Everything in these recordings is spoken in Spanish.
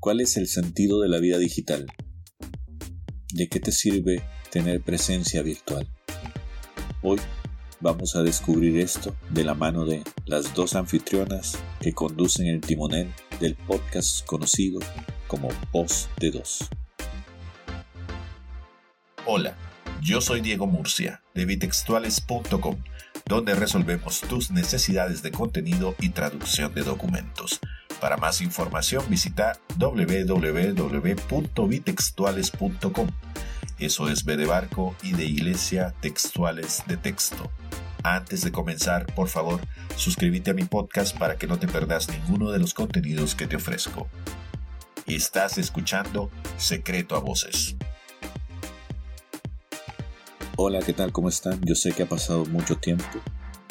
¿Cuál es el sentido de la vida digital? ¿De qué te sirve tener presencia virtual? Hoy vamos a descubrir esto de la mano de las dos anfitrionas que conducen el timonel del podcast conocido como Voz de Dos. Hola, yo soy Diego Murcia de bitextuales.com, donde resolvemos tus necesidades de contenido y traducción de documentos. Para más información visita www.bitextuales.com. Eso es B de barco y de iglesia textuales de texto. Antes de comenzar, por favor, suscríbete a mi podcast para que no te perdas ninguno de los contenidos que te ofrezco. Estás escuchando Secreto a Voces. Hola, ¿qué tal? ¿Cómo están? Yo sé que ha pasado mucho tiempo.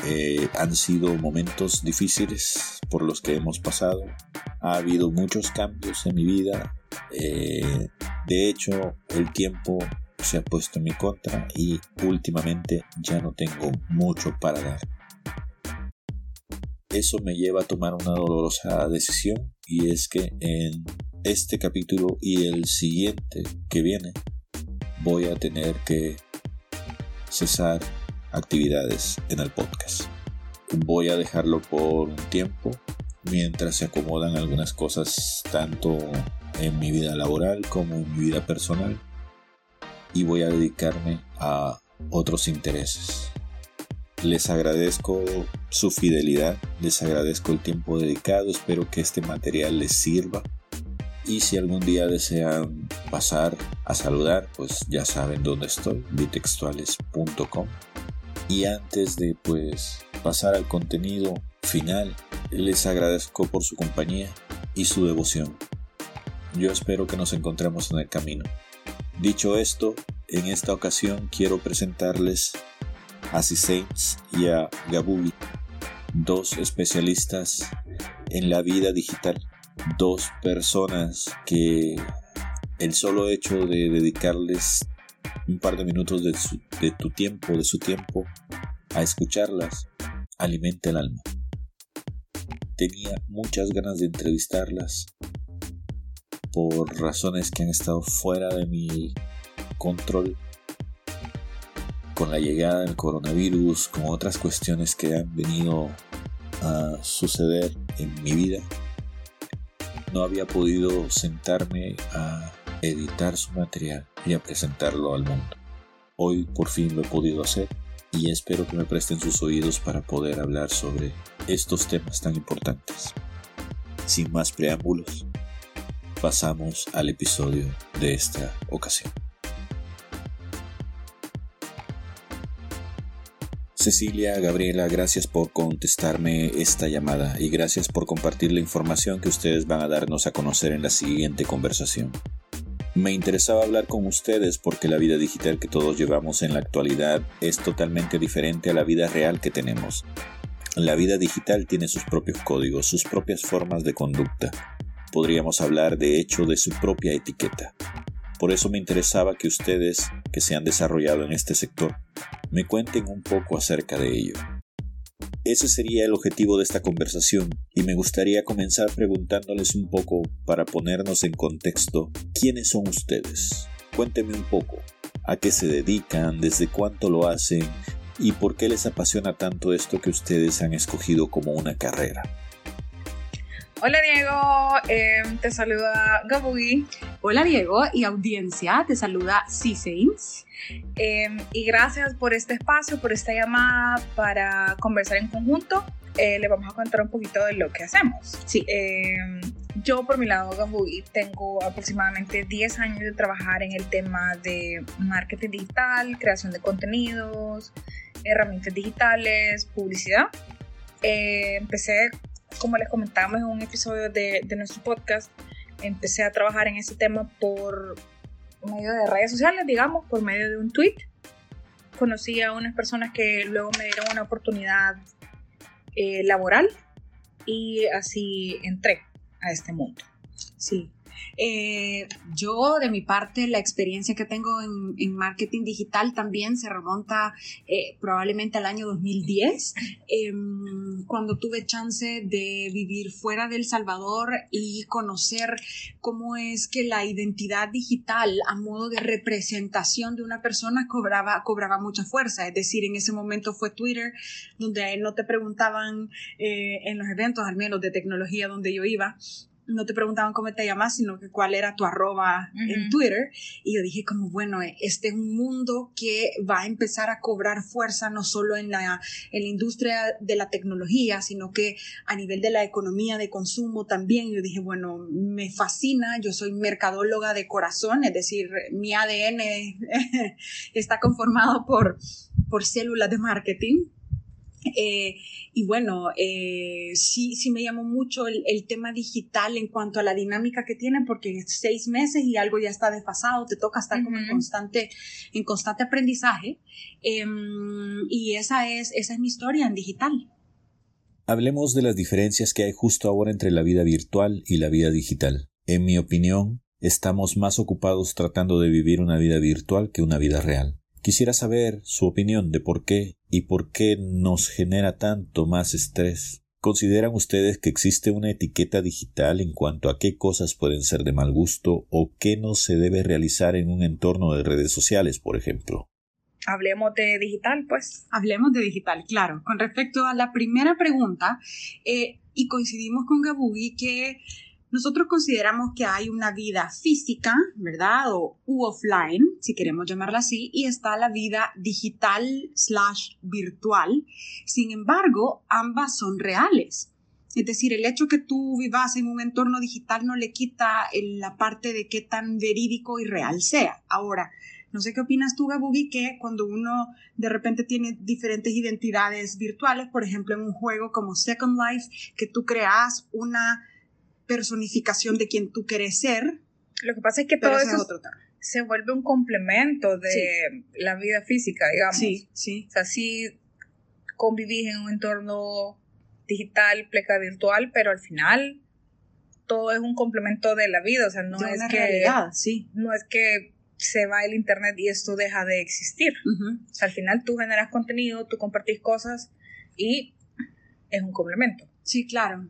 Eh, han sido momentos difíciles por los que hemos pasado. Ha habido muchos cambios en mi vida. Eh, de hecho, el tiempo se ha puesto en mi contra y últimamente ya no tengo mucho para dar. Eso me lleva a tomar una dolorosa decisión y es que en este capítulo y el siguiente que viene voy a tener que cesar actividades en el podcast. Voy a dejarlo por un tiempo mientras se acomodan algunas cosas tanto en mi vida laboral como en mi vida personal y voy a dedicarme a otros intereses. Les agradezco su fidelidad, les agradezco el tiempo dedicado, espero que este material les sirva y si algún día desean pasar a saludar, pues ya saben dónde estoy, bitextuales.com. Y antes de pues pasar al contenido final, les agradezco por su compañía y su devoción. Yo espero que nos encontremos en el camino. Dicho esto, en esta ocasión quiero presentarles a Saints y a Gabubi, dos especialistas en la vida digital dos personas que el solo hecho de dedicarles un par de minutos de, tu tiempo, de su tiempo, a escucharlas, alimenta el alma. Tenía muchas ganas de entrevistarlas por razones que han estado fuera de mi control con la llegada del coronavirus, con otras cuestiones que han venido a suceder en mi vida no había podido sentarme a editar su material y a presentarlo al mundo. Hoy por fin lo he podido hacer y espero que me presten sus oídos para poder hablar sobre estos temas tan importantes. Sin más preámbulos, pasamos al episodio de esta ocasión. Cecilia, Gabriela, gracias por contestarme esta llamada y gracias por compartir la información que ustedes van a darnos a conocer en la siguiente conversación. Me interesaba hablar con ustedes porque la vida digital que todos llevamos en la actualidad es totalmente diferente a la vida real que tenemos. La vida digital tiene sus propios códigos, sus propias formas de conducta. Podríamos hablar de hecho de su propia etiqueta. Por eso me interesaba que ustedes, que se han desarrollado en este sector, me cuenten un poco acerca de ello. Ese sería el objetivo de esta conversación y me gustaría comenzar preguntándoles un poco para ponernos en contexto quiénes son ustedes. Cuéntenme un poco a qué se dedican, desde cuánto lo hacen y por qué les apasiona tanto esto que ustedes han escogido como una carrera. Hola Diego, em, te saluda Gabugi. Hola Diego y audiencia, te saluda C-Saints. Em, y gracias por este espacio, por esta llamada para conversar en conjunto. Eh, le vamos a contar un poquito de lo que hacemos. Sí. Em, yo por mi lado, Gabugi, tengo aproximadamente 10 años de trabajar en el tema de marketing digital, creación de contenidos, herramientas digitales, publicidad. Eh, empecé como les comentábamos en un episodio de, nuestro podcast, empecé a trabajar en ese tema por medio de redes sociales, digamos, por medio de un tweet. Conocí a unas personas que luego me dieron una oportunidad eh, laboral y así entré a este mundo. Sí. Eh, yo, de mi parte, la experiencia que tengo en, marketing digital también se remonta eh, probablemente al año 2010, em, cuando tuve chance de vivir fuera de El Salvador y conocer cómo es que la identidad digital a modo de representación de una persona cobraba, cobraba mucha fuerza. Es decir, en ese momento fue Twitter, donde no te preguntaban eh, en los eventos, al menos de tecnología donde yo iba, no te preguntaban cómo te llamas, sino que cuál era tu arroba en Twitter. Y yo dije como, bueno, este es un mundo que va a empezar a cobrar fuerza no solo en la, en la industria de la tecnología, sino que a nivel de la economía de consumo también. Yo dije, bueno, me fascina, yo soy mercadóloga de corazón, es decir, mi ADN está conformado por, por células de marketing. Eh, y bueno, eh, sí, sí me llamó mucho el, tema digital en cuanto a la dinámica que tiene, porque seis meses y algo ya está desfasado, te toca estar como en constante, en constante aprendizaje. Em, y esa es, esa es mi historia en digital. Hablemos de las diferencias que hay justo ahora entre la vida virtual y la vida digital. En mi opinión, estamos más ocupados tratando de vivir una vida virtual que una vida real. Quisiera saber su opinión de por qué y por qué nos genera tanto más estrés. ¿Consideran ustedes que existe una etiqueta digital en cuanto a qué cosas pueden ser de mal gusto o qué no se debe realizar en un entorno de redes sociales, por ejemplo? Hablemos de digital, pues. Hablemos de digital, claro. Con respecto a la primera pregunta, eh, y coincidimos con Gabugi que nosotros consideramos que hay una vida física, ¿verdad? O u offline, si queremos llamarla así, y está la vida digital slash virtual. Sin embargo, ambas son reales. Es decir, el hecho que tú vivas en un entorno digital no le quita la parte de qué tan verídico y real sea. Ahora, no sé qué opinas tú, Gabugi, que cuando uno de repente tiene diferentes identidades virtuales, por ejemplo, en un juego como Second Life, que tú creas una personificación de quien tú quieres ser. Lo que pasa es que todo eso se vuelve un complemento de la vida física, digamos. Sí, sí. O sea, sí convivís en un entorno digital, pleca virtual, pero al final todo es un complemento de la vida, o sea, no es que realidad, sí. no es que se va el internet y esto deja de existir. O sea, al final tú generas contenido, tú compartís cosas y es un complemento. Sí, claro.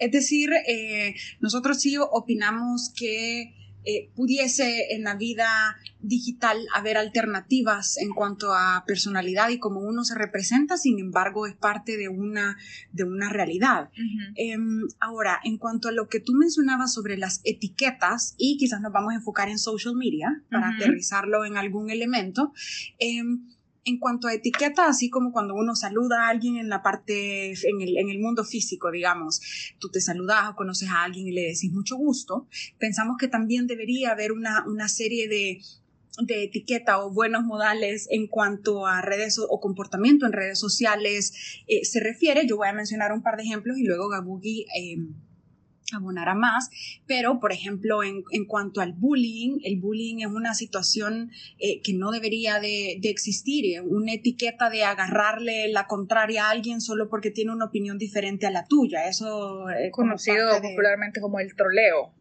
Es decir, eh, nosotros sí opinamos que eh, pudiese en la vida digital haber alternativas en cuanto a personalidad y cómo uno se representa, sin embargo es parte de una, de una realidad. Em, ahora, en cuanto a lo que tú mencionabas sobre las etiquetas, y quizás nos vamos a enfocar en social media para aterrizarlo en algún elemento, em, en cuanto a etiqueta, así como cuando uno saluda a alguien en la parte, en el, en el mundo físico, digamos, tú te saludas o conoces a alguien y le decís mucho gusto, pensamos que también debería haber una, una serie de, de etiqueta o buenos modales en cuanto a redes o, comportamiento en redes sociales eh, se refiere. Yo voy a mencionar un par de ejemplos y luego Gabugi eh, abonará más, pero por ejemplo en, en, cuanto al bullying, el bullying es una situación eh, que no debería de, de, existir, eh, una etiqueta de agarrarle la contraria a alguien solo porque tiene una opinión diferente a la tuya, eso es conocido popularmente como el troleo.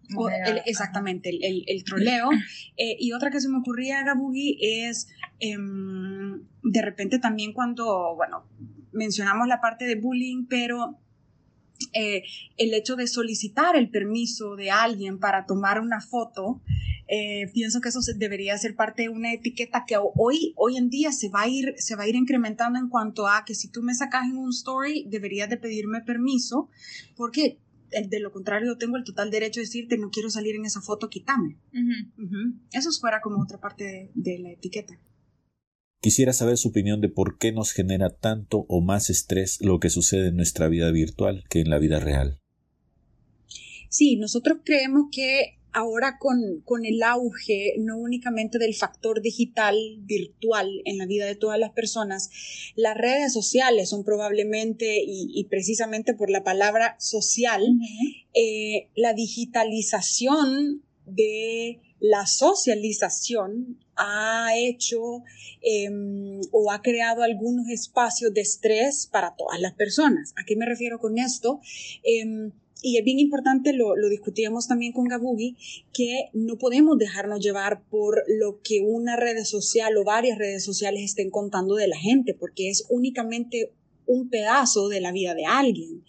exactamente, el, el, troleo. Eh, y otra que se me ocurría, Gabugi, es em, de repente también cuando, bueno, mencionamos la parte de bullying, pero eh, el hecho de solicitar el permiso de alguien para tomar una foto, eh, pienso que eso debería ser parte de una etiqueta que hoy, hoy en día se va, a ir, se va a ir incrementando en cuanto a que si tú me sacas en un story, deberías de pedirme permiso, porque eh, de lo contrario tengo el total derecho de decirte no quiero salir en esa foto, quítame. Eso fuera como otra parte de la etiqueta. Quisiera saber su opinión de por qué nos genera tanto o más estrés lo que sucede en nuestra vida virtual que en la vida real. Sí, nosotros creemos que ahora con, con, el auge no únicamente del factor digital virtual en la vida de todas las personas, las redes sociales son probablemente, y, precisamente por la palabra social, eh, la digitalización de la socialización ha hecho em, o ha creado algunos espacios de estrés para todas las personas. ¿A qué me refiero con esto? Em, y es bien importante, lo, discutíamos también con Gabugi, que no podemos dejarnos llevar por lo que una red social o varias redes sociales estén contando de la gente, porque es únicamente un pedazo de la vida de alguien.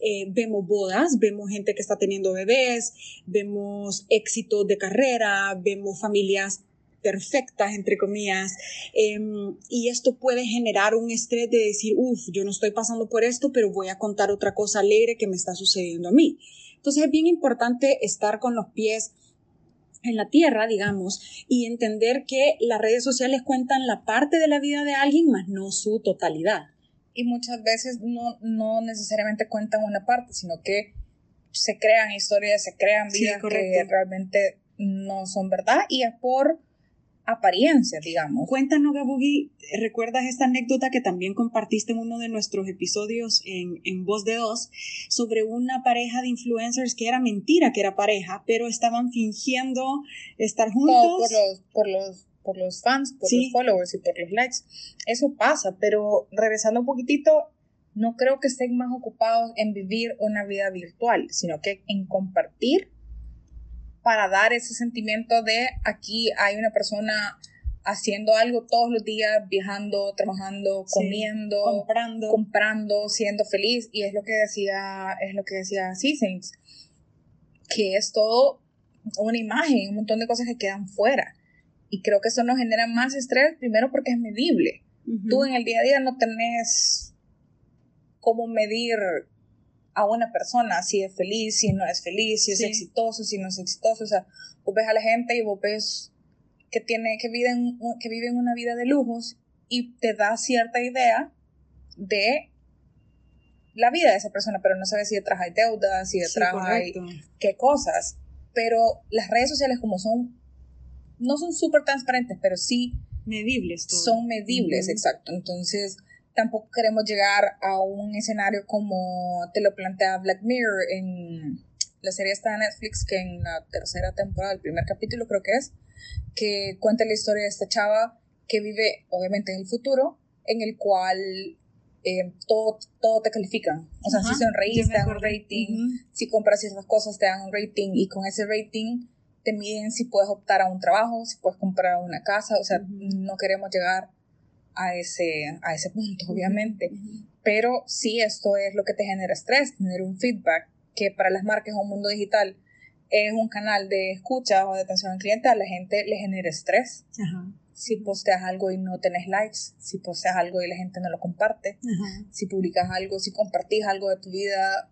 Eh, vemos bodas, vemos gente que está teniendo bebés, vemos éxitos de carrera, vemos familias perfectas, entre comillas, em, y esto puede generar un estrés de decir, uff, yo no estoy pasando por esto, pero voy a contar otra cosa alegre que me está sucediendo a mí. Entonces es bien importante estar con los pies en la tierra, digamos, y entender que las redes sociales cuentan la parte de la vida de alguien, más no su totalidad. Y muchas veces no, no necesariamente cuentan una parte, sino que se crean historias, se crean vidas que realmente no son verdad y es por apariencia, digamos. Cuéntanos, Gabugi, ¿recuerdas esta anécdota que también compartiste en uno de nuestros episodios en, en Voz de Dos sobre una pareja de influencers que era mentira que era pareja, pero estaban fingiendo estar juntos? por los, por los, por los fans, por los followers y por los likes. Eso pasa, pero regresando un poquitito, no creo que estén más ocupados en vivir una vida virtual, sino que en compartir para dar ese sentimiento de aquí hay una persona haciendo algo todos los días, viajando, trabajando, comiendo, comprando, comprando, siendo feliz y es lo que decía es lo que decía Saints que es todo una imagen, un montón de cosas que quedan fuera. Y creo que eso nos genera más estrés, primero porque es medible. Tú en el día a día no tenés cómo medir a una persona, si es feliz, si no es feliz, si es exitoso, si no es exitoso. O sea, vos ves a la gente y vos ves que, tiene, que, viven, que viven una vida de lujos y te da cierta idea de la vida de esa persona, pero no sabes si detrás hay deudas, si detrás hay qué cosas. Pero las redes sociales como son, no son súper transparentes, pero sí medibles. Son medibles, exacto. Entonces, tampoco queremos llegar a un escenario como te lo plantea Black Mirror en la serie está de Netflix, que en la tercera temporada, el primer capítulo creo que es, que cuenta la historia de esta chava que vive obviamente en el futuro, en el cual eh, todo, todo te califican. O sea, si sonreís, te dan un rating, si compras ciertas cosas, te dan un rating, y con ese rating te miden si puedes optar a un trabajo, si puedes comprar una casa, o sea, no queremos llegar a ese, a ese punto, obviamente. Pero sí, esto es lo que te genera estrés, tener un feedback que para las marcas o un mundo digital es un canal de escucha o de atención al cliente, a la gente le genera estrés. Si posteas algo y no tenés likes, si posteas algo y la gente no lo comparte, si publicas algo, si compartís algo de tu vida.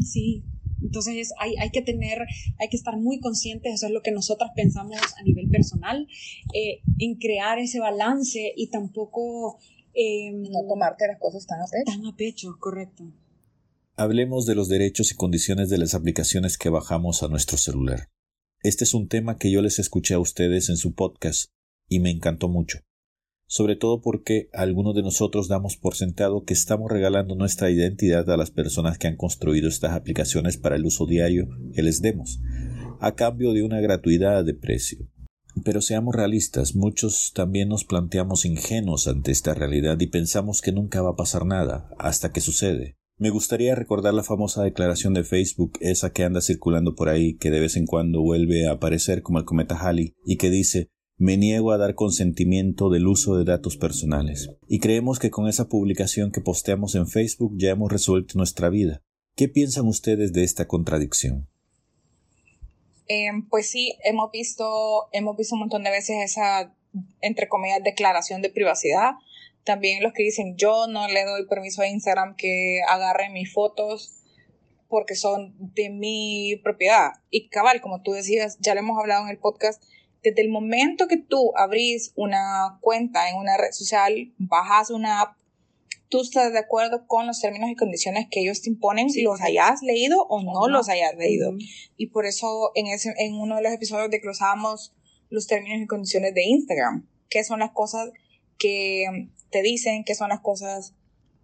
Sí, entonces hay, hay, que tener, hay que estar muy conscientes, eso es lo que nosotras pensamos a nivel personal, eh, en crear ese balance y tampoco... Em, no tomarte las cosas tan a pecho. Tan a pecho, correcto. Hablemos de los derechos y condiciones de las aplicaciones que bajamos a nuestro celular. Este es un tema que yo les escuché a ustedes en su podcast y me encantó mucho sobre todo porque algunos de nosotros damos por sentado que estamos regalando nuestra identidad a las personas que han construido estas aplicaciones para el uso diario que les demos, a cambio de una gratuidad de precio. Pero seamos realistas, muchos también nos planteamos ingenuos ante esta realidad y pensamos que nunca va a pasar nada, hasta que sucede. Me gustaría recordar la famosa declaración de Facebook, esa que anda circulando por ahí, que de vez en cuando vuelve a aparecer como el cometa Halley, y que dice me niego a dar consentimiento del uso de datos personales. Y creemos que con esa publicación que posteamos en Facebook ya hemos resuelto nuestra vida. ¿Qué piensan ustedes de esta contradicción? Em, pues sí, hemos visto, hemos visto un montón de veces esa, entre comillas, declaración de privacidad. También los que dicen, yo no le doy permiso a Instagram que agarre mis fotos porque son de mi propiedad. Y cabal, como tú decías, ya lo hemos hablado en el podcast, desde el momento que tú abrís una cuenta en una red social, bajas una app, tú estás de acuerdo con los términos y condiciones que ellos te imponen, si los hayas leído o no, los hayas leído. Y por eso en, ese, en uno de los episodios desglosábamos los términos y condiciones de Instagram, qué son las cosas que te dicen, qué son las cosas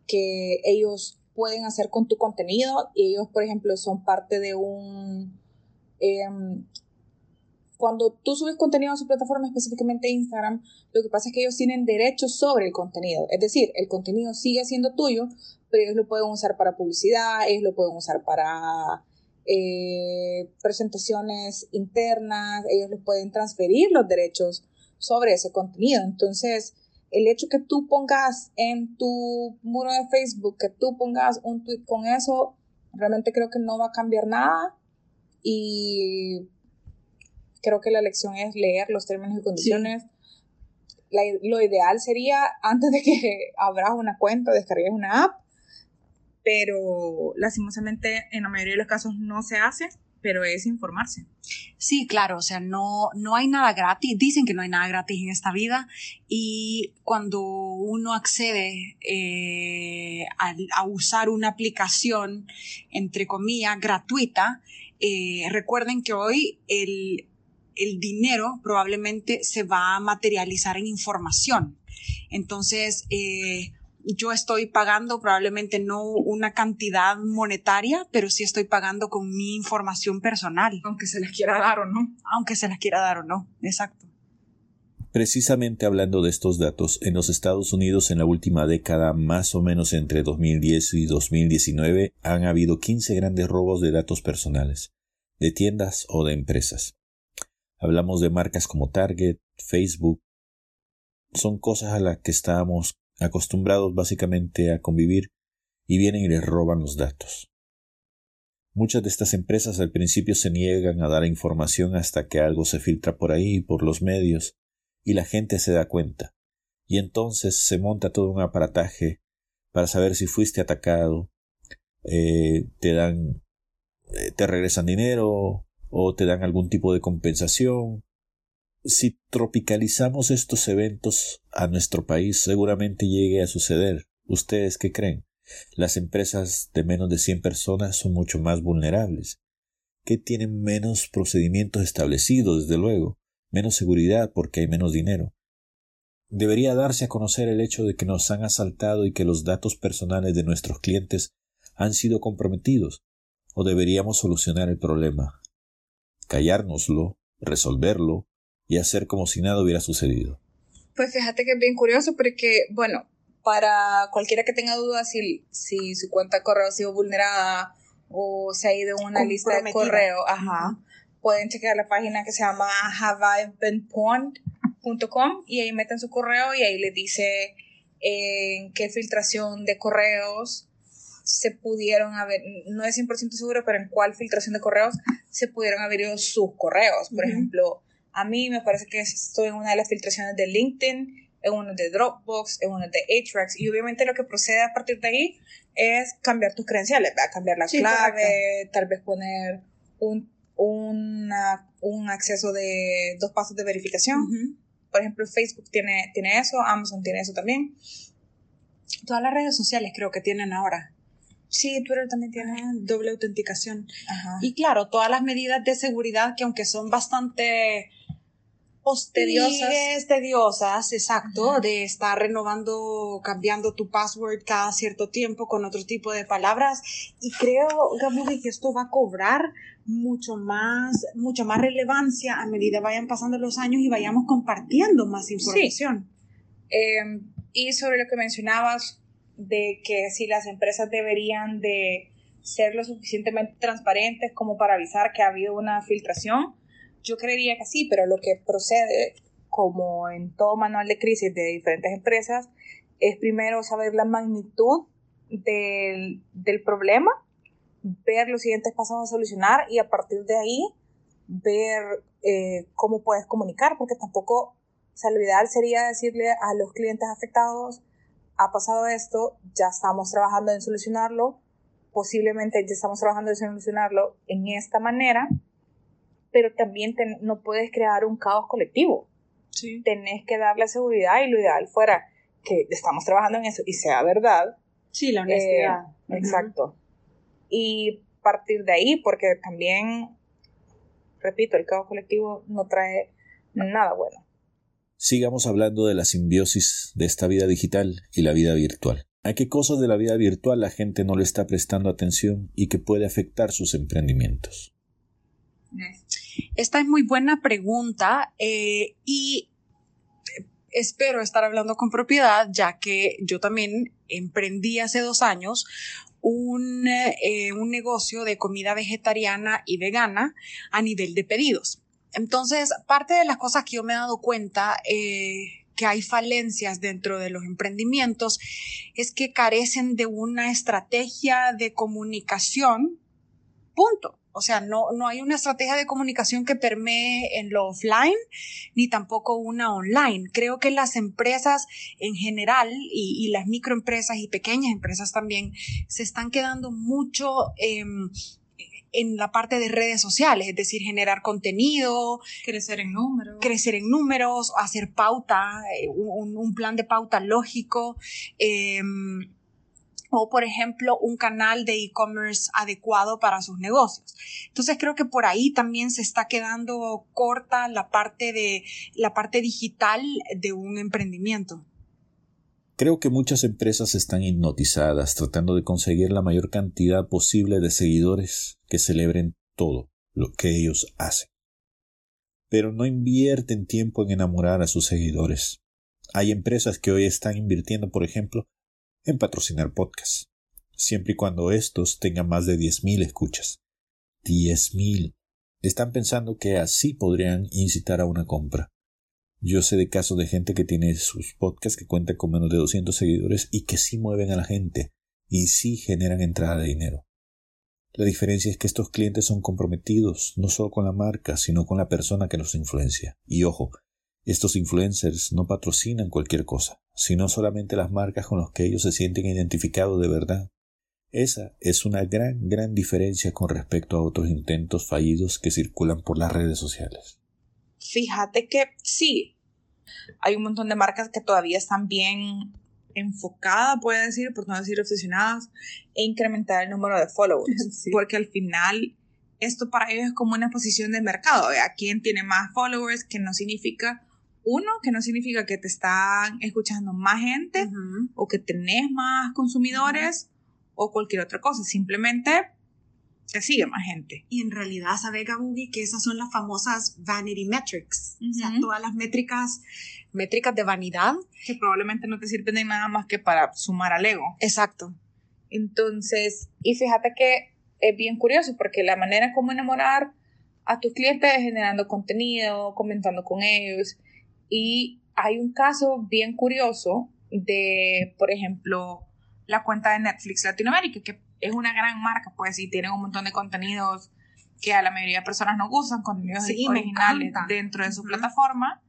que ellos pueden hacer con tu contenido. Y ellos, por ejemplo, son parte de un... Em, cuando tú subes contenido a su plataforma, específicamente Instagram, lo que pasa es que ellos tienen derechos sobre el contenido. Es decir, el contenido sigue siendo tuyo, pero ellos lo pueden usar para publicidad, ellos lo pueden usar para eh, presentaciones internas, ellos lo pueden transferir los derechos sobre ese contenido. Entonces, el hecho que tú pongas en tu muro de Facebook, que tú pongas un tweet con eso, realmente creo que no va a cambiar nada. Y creo que la lección es leer los términos y condiciones. lo ideal sería, antes de que abras una cuenta, descargues una app, pero lastimosamente en la mayoría de los casos no se hace pero es informarse. Sí, claro, o sea, no, no hay nada gratis, dicen que no hay nada gratis en esta vida y cuando uno accede eh, a, usar una aplicación, entre comillas, gratuita, eh, recuerden que hoy el, el dinero probablemente se va a materializar en información. Entonces, eh, yo estoy pagando probablemente no una cantidad monetaria, pero sí estoy pagando con mi información personal. Aunque se las quiera dar o no. Aunque se las quiera dar o no, exacto. Precisamente hablando de estos datos, en los Estados Unidos en la última década, más o menos entre 2010 y 2019, han habido 15 grandes robos de datos personales, de tiendas o de empresas. Hablamos de marcas como Target, Facebook. Son cosas a las que estábamos acostumbrados básicamente a convivir y vienen y les roban los datos. Muchas de estas empresas al principio se niegan a dar información hasta que algo se filtra por ahí, por los medios, y la gente se da cuenta. Y entonces se monta todo un aparataje para saber si fuiste atacado, eh, te dan, eh, te regresan dinero o te dan algún tipo de compensación si tropicalizamos estos eventos a nuestro país, seguramente llegue a suceder. ¿Ustedes qué creen? Las empresas de menos de 100 personas son mucho más vulnerables, que tienen menos procedimientos establecidos, desde luego, menos seguridad porque hay menos dinero. Debería darse a conocer el hecho de que nos han asaltado y que los datos personales de nuestros clientes han sido comprometidos, o deberíamos solucionar el problema, callárnoslo, resolverlo, y hacer como si nada hubiera sucedido. Pues fíjate que es bien curioso porque, bueno, para cualquiera que tenga dudas si, si su cuenta de correo ha sido vulnerada o se ha ido en una lista de correo, ajá, pueden chequear la página que se llama haveibenpawned.com y ahí meten su correo y ahí les dice en qué filtración de correos se pudieron haber, no es 100% seguro, pero en cuál filtración de correos se pudieron haber ido sus correos. Por ejemplo, a mí me parece que estoy en una de las filtraciones de LinkedIn, en una de Dropbox, en una de Atrax, y obviamente lo que procede a partir de ahí es cambiar tus credenciales, ¿verdad? cambiar la clave, tal vez poner un, un acceso de dos pasos de verificación. Por ejemplo, Facebook tiene, tiene eso, Amazon tiene eso también. Todas las redes sociales creo que tienen ahora. Sí, Twitter también tiene doble autenticación. Y claro, todas las medidas de seguridad que aunque son bastante tediosas. tediosas, exacto, de estar renovando, cambiando tu password cada cierto tiempo con otro tipo de palabras. Y creo, Gabriel, que esto va a cobrar mucho más, mucha más relevancia a medida vayan pasando los años y vayamos compartiendo más información. Em, y sobre lo que mencionabas de que si las empresas deberían de ser lo suficientemente transparentes como para avisar que ha habido una filtración, yo creería que sí, pero lo que procede, como en todo manual de crisis de diferentes empresas, es primero saber la magnitud del, problema, ver los siguientes pasos a solucionar y a partir de ahí ver eh, cómo puedes comunicar, porque tampoco, o sea, sería decirle a los clientes afectados, ha pasado esto, ya estamos trabajando en solucionarlo, posiblemente ya estamos trabajando en solucionarlo en esta manera, pero también no puedes crear un caos colectivo. Sí. Tenés que darle seguridad y lo ideal fuera que estamos trabajando en eso y sea verdad. Sí, la honestidad. Eh, exacto. Y partir de ahí, porque también, repito, el caos colectivo no trae nada bueno. Sigamos hablando de la simbiosis de esta vida digital y la vida virtual. ¿A qué cosas de la vida virtual la gente no le está prestando atención y que puede afectar sus emprendimientos? Esta es muy buena pregunta eh, y espero estar hablando con propiedad, ya que yo también emprendí hace dos años un, eh, un negocio de comida vegetariana y vegana a nivel de pedidos. Entonces, parte de las cosas que yo me he dado cuenta eh, que hay falencias dentro de los emprendimientos es que carecen de una estrategia de comunicación, punto. O sea, no, no hay una estrategia de comunicación que permee en lo offline ni tampoco una online. Creo que las empresas en general y, las microempresas y pequeñas empresas también se están quedando mucho em, en la parte de redes sociales, es decir, generar contenido, crecer en números, crecer en números, hacer pauta, eh, un, un plan de pauta lógico. Eh, o, por ejemplo, un canal de e-commerce adecuado para sus negocios. Entonces creo que por ahí también se está quedando corta la parte de la parte digital de un emprendimiento. Creo que muchas empresas están hipnotizadas tratando de conseguir la mayor cantidad posible de seguidores que celebren todo lo que ellos hacen. Pero no invierten tiempo en enamorar a sus seguidores. Hay empresas que hoy están invirtiendo, por ejemplo, en patrocinar podcasts, siempre y cuando estos tengan más de 10.000 escuchas. 10.000. Están pensando que así podrían incitar a una compra. Yo sé de casos de gente que tiene sus podcasts que cuentan con menos de 200 seguidores y que sí mueven a la gente y sí generan entrada de dinero. La diferencia es que estos clientes son comprometidos no solo con la marca, sino con la persona que los influencia. Y ojo, estos influencers no patrocinan cualquier cosa, sino solamente las marcas con las que ellos se sienten identificados de verdad. Esa es una gran, gran diferencia con respecto a otros intentos fallidos que circulan por las redes sociales. Fíjate que sí, hay un montón de marcas que todavía están bien enfocadas, puede decir, por no decir obsesionadas, en incrementar el número de followers. Porque al final esto para ellos es como una posición de mercado. A quién tiene más followers, que no significa uno, que no significa que te están escuchando más gente o que tenés más consumidores o cualquier otra cosa. Simplemente te sigue más gente. Y en realidad, sabe Gabugi que esas son las famosas vanity metrics. O sea, todas las métricas, métricas de vanidad. Que probablemente no te sirven de nada más que para sumar al ego. Exacto. Entonces, y fíjate que es bien curioso porque la manera como enamorar a tus clientes es generando contenido, comentando con ellos y hay un caso bien curioso de, por ejemplo, la cuenta de Netflix Latinoamérica, que es una gran marca, pues, y tiene un montón de contenidos que a la mayoría de personas no gustan, contenidos originales dentro de su plataforma.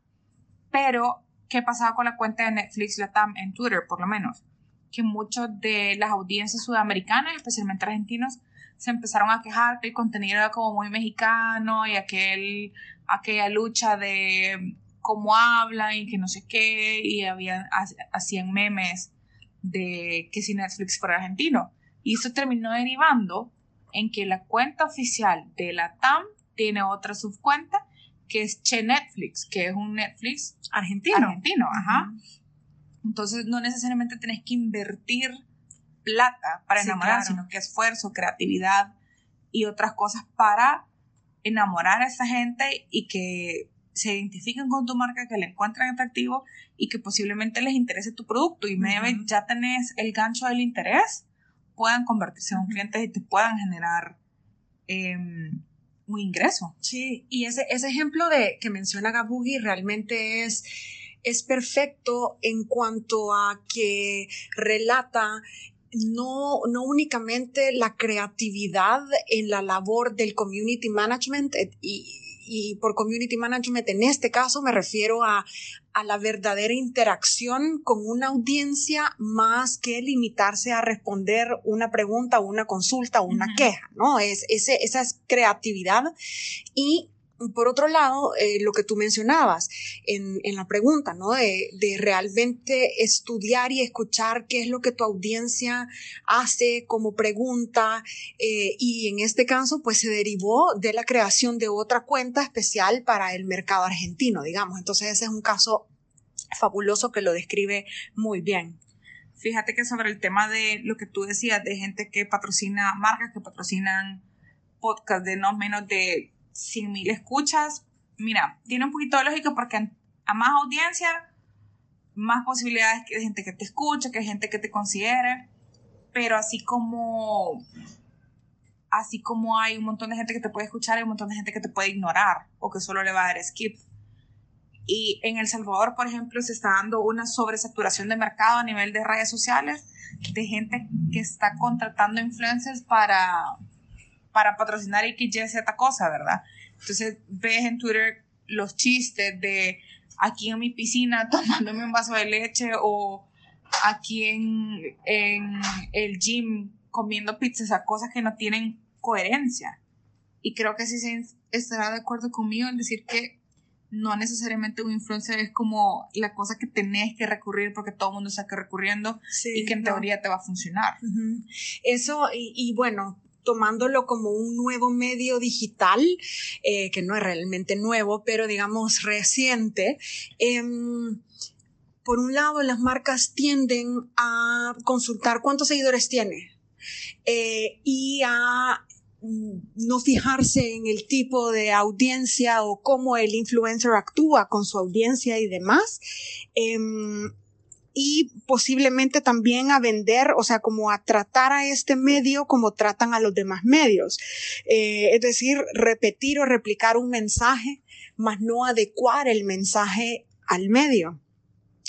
Pero, ¿qué pasaba con la cuenta de Netflix Latam en Twitter, por lo menos? Que muchos de las audiencias sudamericanas, especialmente argentinos, se empezaron a quejar que el contenido era como muy mexicano y aquel, aquella lucha de cómo hablan y que no sé qué, y había, hacían memes de que si Netflix fuera argentino. Y eso terminó derivando en que la cuenta oficial de la TAM tiene otra subcuenta que es Che Netflix, que es un Netflix argentino. Argentino, ajá. Entonces no necesariamente tenés que invertir plata para enamorar, sino que esfuerzo, creatividad y otras cosas para enamorar a esa gente y que se identifiquen con tu marca, que le encuentren atractivo y que posiblemente les interese tu producto y ya tenés el gancho del interés, puedan convertirse en un cliente y te puedan generar em, un ingreso. Sí, y ese, ese ejemplo de que menciona Gabugi realmente es es perfecto en cuanto a que relata no, no únicamente la creatividad en la labor del community management eh, y, y por community management en este caso me refiero a, a la verdadera interacción con una audiencia más que limitarse a responder una pregunta, una consulta, una queja, ¿no? Es, ese, esa es creatividad y por otro lado, eh, lo que tú mencionabas en, en la pregunta, ¿no? De, de, realmente estudiar y escuchar qué es lo que tu audiencia hace como pregunta eh, y en este caso, pues se derivó de la creación de otra cuenta especial para el mercado argentino, digamos. Entonces ese es un caso fabuloso que lo describe muy bien. Fíjate que sobre el tema de lo que tú decías, de gente que patrocina marcas que patrocinan podcast de no menos de 100 mil escuchas, mira, tiene un poquito de lógica porque a más audiencia, más posibilidades de gente que te escuche, que hay gente que te considere, pero así como así como hay un montón de gente que te puede escuchar, hay un montón de gente que te puede ignorar o que solo le va a dar skip. Y en El Salvador, por ejemplo, se está dando una sobresaturación de mercado a nivel de redes sociales, de gente que está contratando influencers para, para patrocinar y que cierta cosa, ¿verdad? Entonces ves en Twitter los chistes de aquí en mi piscina tomándome un vaso de leche o aquí en, en el gym comiendo pizza, o sea, cosas que no tienen coherencia. Y creo que sí se estará de acuerdo conmigo en decir que no necesariamente un influencer es como la cosa que tenés que recurrir porque todo el mundo está recurriendo y que en teoría te va a funcionar. Eso, y, bueno, tomándolo como un nuevo medio digital, eh, que no es realmente nuevo, pero digamos reciente, em, por un lado las marcas tienden a consultar cuántos seguidores tiene eh, y a mm, no fijarse en el tipo de audiencia o cómo el influencer actúa con su audiencia y demás. Em, y posiblemente también a vender, o sea, como a tratar a este medio como tratan a los demás medios. Eh, es decir, repetir o replicar un mensaje, más no adecuar el mensaje al medio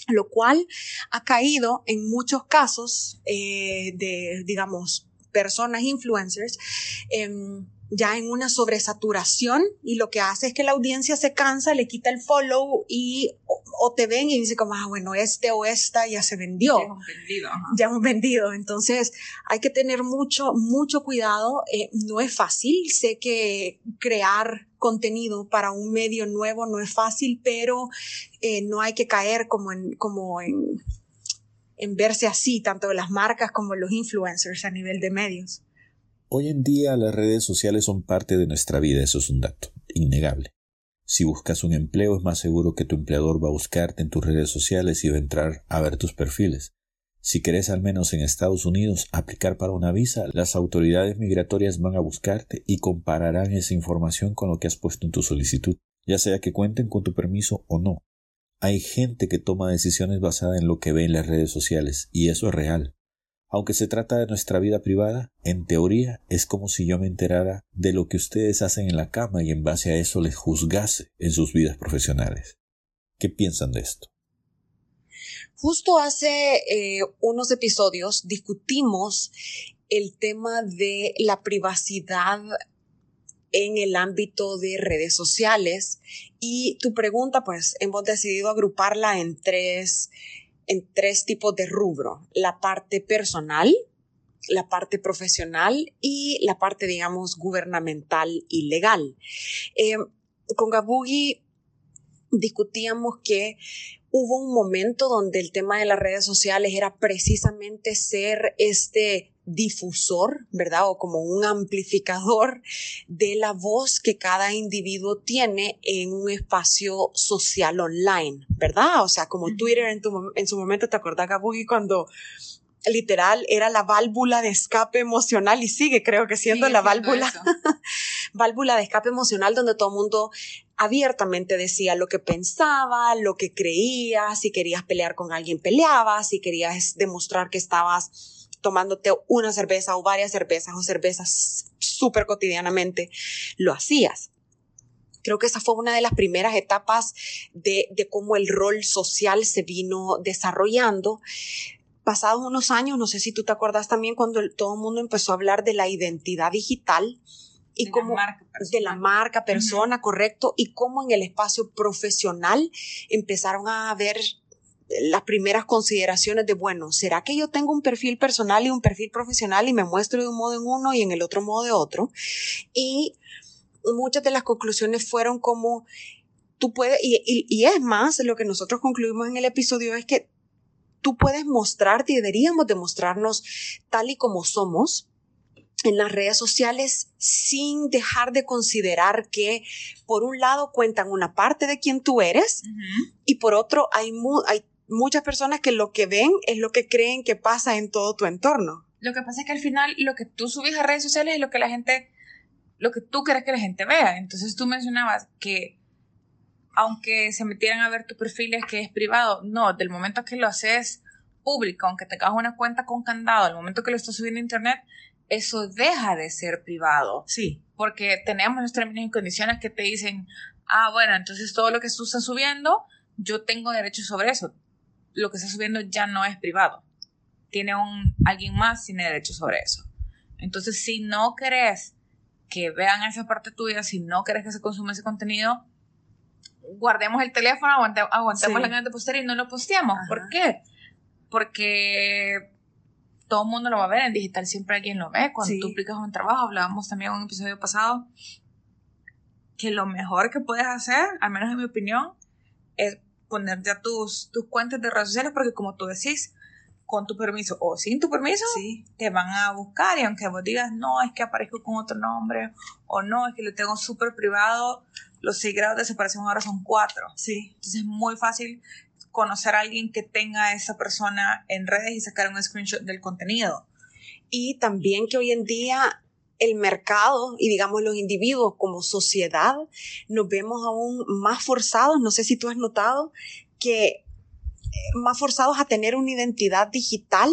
lo cual ha caído en muchos casos eh, de, digamos, personas influencers em, ya en una sobresaturación y lo que hace es que la audiencia se cansa, le quita el follow y o, te ven y dice como, ah, bueno, este o esta ya se vendió. Ya hemos vendido. Ya hemos vendido. Entonces hay que tener mucho, mucho cuidado. Eh, no es fácil. Sé que crear contenido para un medio nuevo no es fácil, pero eh, no hay que caer como en, como en, en verse así, tanto las marcas como los influencers a nivel de medios. Hoy en día las redes sociales son parte de nuestra vida, eso es un dato, innegable. Si buscas un empleo es más seguro que tu empleador va a buscarte en tus redes sociales y va a entrar a ver tus perfiles. Si querés al menos en Estados Unidos aplicar para una visa, las autoridades migratorias van a buscarte y compararán esa información con lo que has puesto en tu solicitud, ya sea que cuenten con tu permiso o no. Hay gente que toma decisiones basadas en lo que ve en las redes sociales, y eso es real. Aunque se trata de nuestra vida privada, en teoría es como si yo me enterara de lo que ustedes hacen en la cama y en base a eso les juzgase en sus vidas profesionales. ¿Qué piensan de esto? Justo hace eh, unos episodios discutimos el tema de la privacidad en el ámbito de redes sociales y tu pregunta pues hemos decidido agruparla en tres en tres tipos de rubro. La parte personal la parte profesional y la parte digamos gubernamental y legal. Eh, con Gabugi discutíamos que hubo un momento donde el tema de las redes sociales era precisamente ser este difusor, ¿verdad? O como un amplificador de la voz que cada individuo tiene en un espacio social online, ¿verdad? O sea, como Twitter en, en su momento, ¿te acordás, Gabugi, cuando literal era la válvula de escape emocional y sigue creo que siendo la válvula válvula de escape emocional donde todo el mundo abiertamente decía lo que pensaba, lo que creía, si querías pelear con alguien peleabas, si querías demostrar que estabas tomándote una cerveza o varias cervezas o cervezas súper cotidianamente, lo hacías. Creo que esa fue una de las primeras etapas de, de cómo el rol social se vino desarrollando. Pasados unos años, no sé si tú te acuerdas también cuando todo el mundo empezó a hablar de la identidad digital y de cómo la de la marca persona, correcto, y cómo en el espacio profesional empezaron a ver las primeras consideraciones de, bueno, ¿será que yo tengo un perfil personal y un perfil profesional y me muestro de un modo en uno y en el otro modo de otro? Y muchas de las conclusiones fueron como, tú puedes, y, y es más, lo que nosotros concluimos en el episodio es que tú puedes mostrarte y deberíamos demostrarnos tal y como somos en las redes sociales sin dejar de considerar que por un lado cuentan una parte de quien tú eres y por otro hay, hay muchas personas que lo que ven es lo que creen que pasa en todo tu entorno. Lo que pasa es que al final lo que tú subes a redes sociales es lo que la gente lo que tú quieres que la gente vea. Entonces tú mencionabas que aunque se metieran a ver tu perfil es que es privado, no, del momento que lo haces público, aunque tengas una cuenta con candado, el momento que lo estás subiendo a internet, eso deja de ser privado. Sí. Porque tenemos los términos y condiciones que te dicen, ah, bueno, entonces todo lo que tú estás subiendo, yo tengo derecho sobre eso. Lo que estás subiendo ya no es privado. Tiene un, alguien más tiene derecho sobre eso. Entonces, si no querés que vean esa parte tuya, si no querés que se consuma ese contenido, guardemos el teléfono, aguantemos la ganas de postear y no lo posteamos. ¿Por qué? Porque todo el mundo lo va a ver, en digital siempre alguien lo ve. Cuando tú aplicas un trabajo, hablábamos también en un episodio pasado, que lo mejor que puedes hacer, al menos en mi opinión, es poner ya tus, tus cuentas de redes sociales, porque como tú decís, con tu permiso o sin tu permiso, te van a buscar y aunque vos digas, no, es que aparezco con otro nombre o no, es que lo tengo súper privado, los seis grados de separación ahora son cuatro. Sí. Entonces es muy fácil conocer a alguien que tenga a esa persona en redes y sacar un screenshot del contenido. Y también que hoy en día el mercado y digamos los individuos como sociedad nos vemos aún más forzados, no sé si tú has notado, que más forzados a tener una identidad digital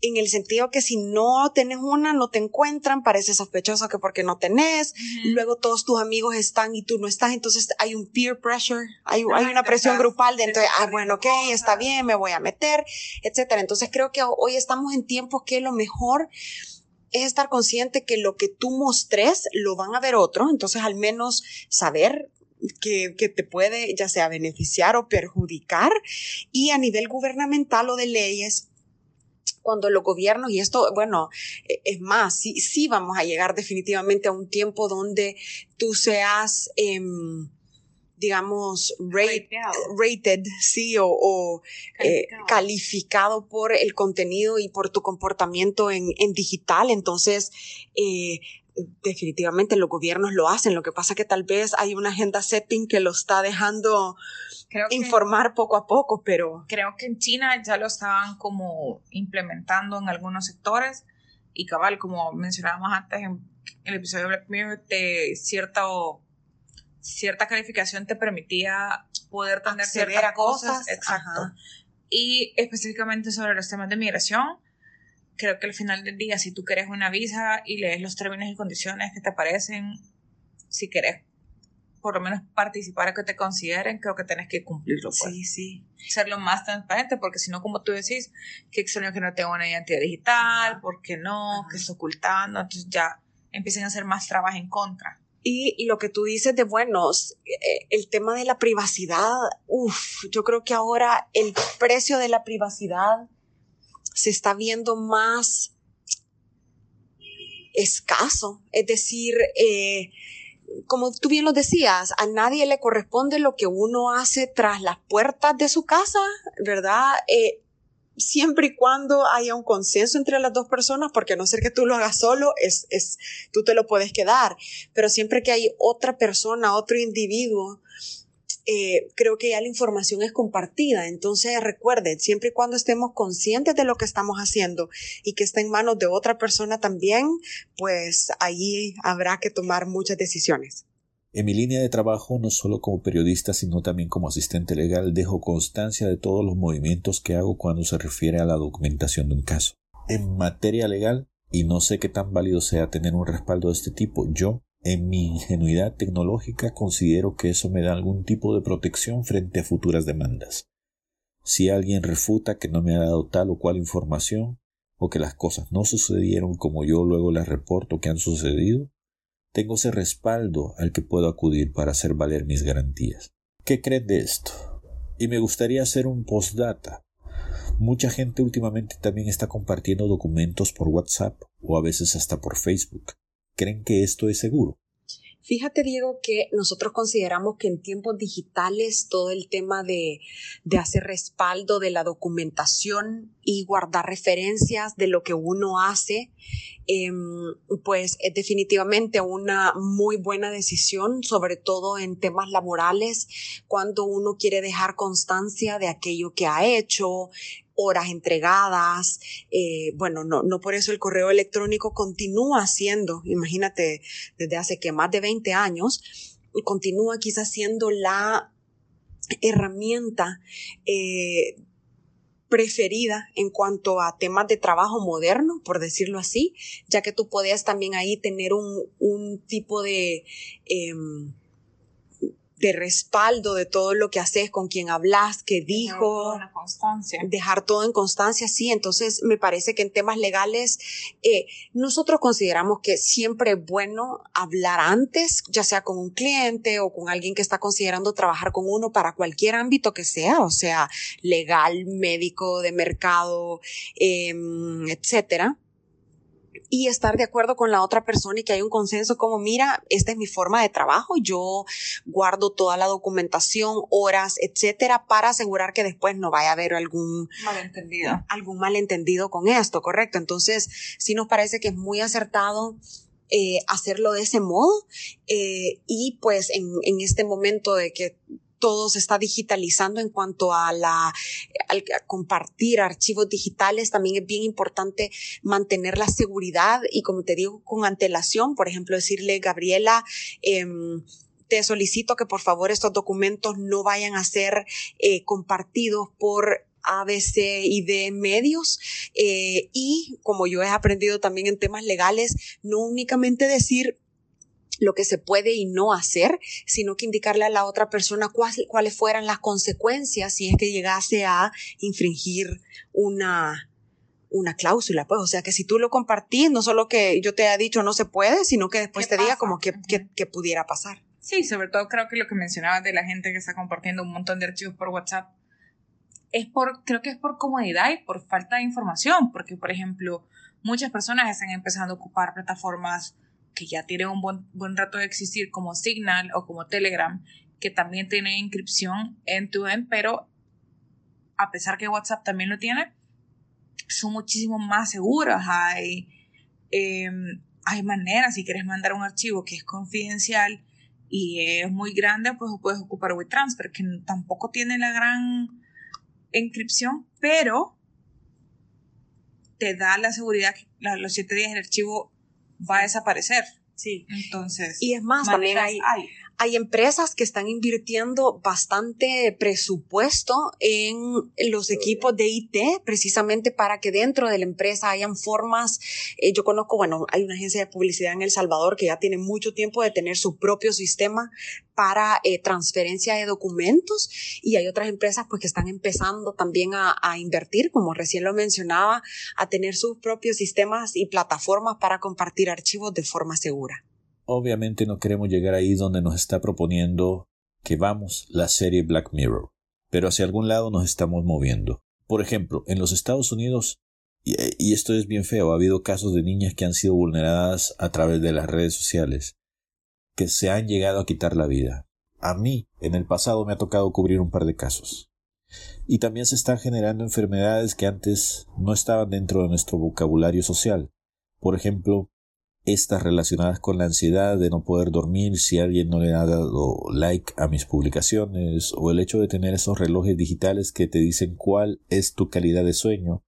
en el sentido que si no tenés una no te encuentran, parece sospechoso que porque no tenés, luego todos tus amigos están y tú no estás, entonces hay un peer pressure, hay, hay una presión grupal de entonces, ah, bueno, ok, está bien, me voy a meter, etcétera. Entonces creo que hoy estamos en tiempos que lo mejor es estar consciente que lo que tú mostres lo van a ver otros, entonces al menos saber que, que, te puede ya sea beneficiar o perjudicar. Y a nivel gubernamental o de leyes cuando los gobiernos, y esto, bueno, e, es más, sí, sí vamos a llegar definitivamente a un tiempo donde tú seas, eh, digamos, rated, sí, o, o eh, calificado. Por el contenido y por tu comportamiento en, en digital. Entonces, eh, definitivamente los gobiernos lo hacen. Lo que pasa es que tal vez hay una agenda setting que lo está dejando informar poco a poco, pero... Creo que en China ya lo estaban como implementando en algunos sectores y cabal, como mencionábamos antes en el episodio de Black Mirror, de cierta, cierta calificación te permitía poder tener ciertas cosas. Exacto. Y específicamente sobre los temas de migración, creo que al final del día, si tú quieres una visa y lees los términos y condiciones que te aparecen, si quieres por lo menos participar a que te consideren, creo que tienes que cumplirlo. Pues. Sí, sí. Ser lo más transparente, porque si no, como tú decís, que extraño que no tengo una identidad digital, ¿por qué no? Que estoy ocultando, entonces ya empiecen a hacer más trabas en contra. Y lo que tú dices de buenos, eh, el tema de la privacidad, uff, yo creo que ahora el precio de la privacidad se está viendo más escaso. Es decir, eh, como tú bien lo decías, a nadie le corresponde lo que uno hace tras las puertas de su casa, ¿verdad? Eh, siempre y cuando haya un consenso entre las dos personas, porque no ser que tú lo hagas solo, es, es, tú te lo puedes quedar. Pero siempre que hay otra persona, otro individuo eh, creo que ya la información es compartida. Entonces recuerden, siempre y cuando estemos conscientes de lo que estamos haciendo y que está en manos de otra persona también, pues ahí habrá que tomar muchas decisiones. En mi línea de trabajo, no solo como periodista, sino también como asistente legal, dejo constancia de todos los movimientos que hago cuando se refiere a la documentación de un caso. En materia legal, y no sé qué tan válido sea tener un respaldo de este tipo, yo en mi ingenuidad tecnológica considero que eso me da algún tipo de protección frente a futuras demandas. Si alguien refuta que no me ha dado tal o cual información, o que las cosas no sucedieron como yo luego les reporto que han sucedido, tengo ese respaldo al que puedo acudir para hacer valer mis garantías. ¿Qué creen de esto? Y me gustaría hacer un postdata. Mucha gente últimamente también está compartiendo documentos por WhatsApp o a veces hasta por Facebook creen que esto es seguro? Fíjate, Diego, que nosotros consideramos que en tiempos digitales todo el tema de, de, hacer respaldo de la documentación y guardar referencias de lo que uno hace, em, pues es definitivamente una muy buena decisión, sobre todo en temas laborales, cuando uno quiere dejar constancia de aquello que ha hecho, horas entregadas. Eh, bueno, no, no por eso el correo electrónico continúa siendo, imagínate, desde hace que más de 20 años, continúa quizás siendo la herramienta eh, preferida en cuanto a temas de trabajo moderno, por decirlo así, ya que tú podías también ahí tener un, un tipo de... Em, de respaldo de todo lo que haces, con quien hablas, que dijo. Dejar todo en constancia. Dejar todo en constancia, sí. Entonces, me parece que en temas legales, eh, nosotros consideramos que siempre es bueno hablar antes, ya sea con un cliente o con alguien que está considerando trabajar con uno para cualquier ámbito que sea, o sea, legal, médico, de mercado, eh, etcétera y estar de acuerdo con la otra persona y que hay un consenso como, mira, esta es mi forma de trabajo, yo guardo toda la documentación, horas, etcétera, para asegurar que después no vaya a haber algún malentendido. Algún malentendido con esto, correcto. Entonces, sí nos parece que es muy acertado eh, hacerlo de ese modo eh, y pues en, en este momento de que todo se está digitalizando en cuanto a la al, compartir archivos digitales. También es bien importante mantener la seguridad y como te digo, con antelación, por ejemplo, decirle, Gabriela, em, te solicito que por favor estos documentos no vayan a ser eh, compartidos por ABC y de medios eh, y como yo he aprendido también en temas legales, no únicamente decir lo que se puede y no hacer, sino que indicarle a la otra persona cuáles fueran las consecuencias si es que llegase a infringir una, una cláusula, pues, o sea, que si tú lo compartís, no solo que yo te haya dicho no se puede, sino que después te diga como que, que, pudiera pasar. Sí, sobre todo creo que lo que mencionabas de la gente que está compartiendo un montón de archivos por WhatsApp es por, creo que es por comodidad y por falta de información, porque, por ejemplo, muchas personas están empezando a ocupar plataformas que ya tiene un buen, rato de existir como Signal o como Telegram, que también tiene inscripción en to end, pero a pesar que WhatsApp también lo tiene, son muchísimo más seguras. Hay, em, hay maneras, si quieres mandar un archivo que es confidencial y es muy grande, pues puedes ocupar WeTransfer, que tampoco tiene la gran inscripción, pero te da la seguridad que los siete días el archivo va a desaparecer. Sí. Entonces. Y es más, también hay, hay empresas que están invirtiendo bastante presupuesto en los equipos de IT, precisamente para que dentro de la empresa hayan formas. Eh, yo conozco, bueno, hay una agencia de publicidad en El Salvador que ya tiene mucho tiempo de tener su propio sistema para eh, transferencia de documentos y hay otras empresas pues que están empezando también a, a invertir, como recién lo mencionaba, a tener sus propios sistemas y plataformas para compartir archivos de forma segura. Obviamente no queremos llegar ahí donde nos está proponiendo que vamos la serie Black Mirror, pero hacia algún lado nos estamos moviendo. Por ejemplo, en los Estados Unidos, y, esto es bien feo, ha habido casos de niñas que han sido vulneradas a través de las redes sociales, que se han llegado a quitar la vida. A mí, en el pasado, me ha tocado cubrir un par de casos. Y también se están generando enfermedades que antes no estaban dentro de nuestro vocabulario social. Por ejemplo, estas relacionadas con la ansiedad de no poder dormir si alguien no le ha dado like a mis publicaciones o el hecho de tener esos relojes digitales que te dicen cuál es tu calidad de sueño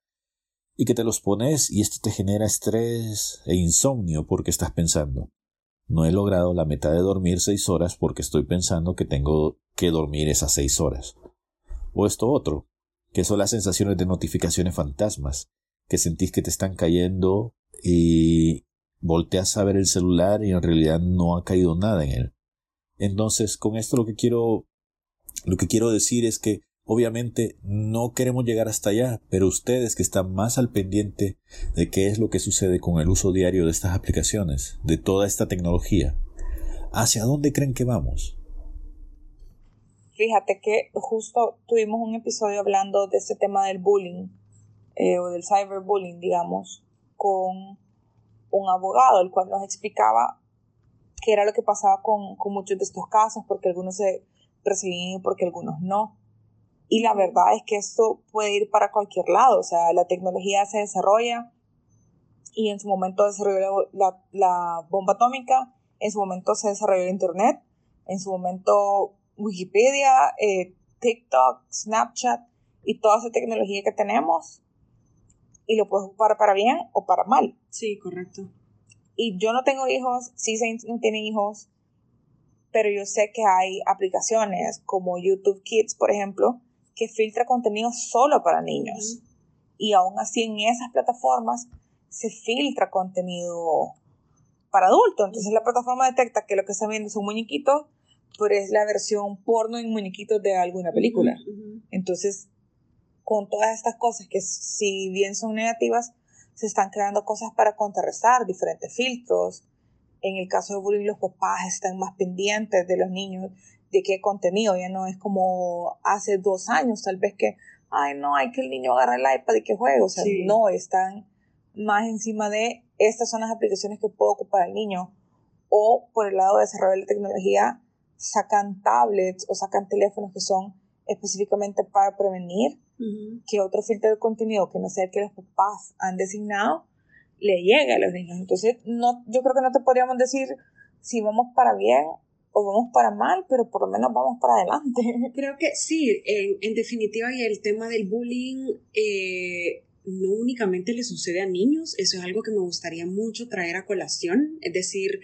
y que te los pones y esto te genera estrés e insomnio porque estás pensando no he logrado la meta de dormir seis horas porque estoy pensando que tengo que dormir esas seis horas o esto otro que son las sensaciones de notificaciones fantasmas que sentís que te están cayendo y volteas a ver el celular y en realidad no ha caído nada en él. Entonces, con esto lo que quiero lo que quiero decir es que obviamente no queremos llegar hasta allá, pero ustedes que están más al pendiente de qué es lo que sucede con el uso diario de estas aplicaciones, de toda esta tecnología, ¿hacia dónde creen que vamos? Fíjate que justo tuvimos un episodio hablando de este tema del bullying eh, o del cyberbullying, digamos, con un abogado, el cual nos explicaba qué era lo que pasaba con, muchos de estos casos, porque algunos se recibían y porque algunos no. Y la verdad es que esto puede ir para cualquier lado, o sea, la tecnología se desarrolla y en su momento desarrolló la, la bomba atómica, en su momento se desarrolló Internet, en su momento Wikipedia, eh, TikTok, Snapchat, y toda esa tecnología que tenemos y lo puedes ocupar para bien o para mal. Sí, correcto. Y yo no tengo hijos, sí no tienen hijos, pero yo sé que hay aplicaciones como YouTube Kids, por ejemplo, que filtra contenido solo para niños. Y aún así en esas plataformas se filtra contenido para adultos. Entonces la plataforma detecta que lo que está viendo son muñequitos, pero es la versión porno en muñequitos de alguna película. Entonces, con todas estas cosas que si bien son negativas, se están creando cosas para contrarrestar, diferentes filtros. En el caso de bullying, los papás están más pendientes de los niños, de qué contenido, ya no es como hace dos años, tal vez que, ay, no, hay que el niño agarre el iPad y que juegue, o sea, no, están más encima de estas son las aplicaciones que puedo ocupar el niño, o por el lado de desarrollo de la tecnología, sacan tablets o sacan teléfonos que son específicamente para prevenir que otro filtro de contenido que no sea el que los papás han designado le llegue a los niños. Entonces, no, yo creo que no te podríamos decir si vamos para bien o vamos para mal, pero por lo menos vamos para adelante. Creo que sí, en, definitiva, y el tema del bullying eh, no únicamente le sucede a niños, eso es algo que me gustaría mucho traer a colación, es decir,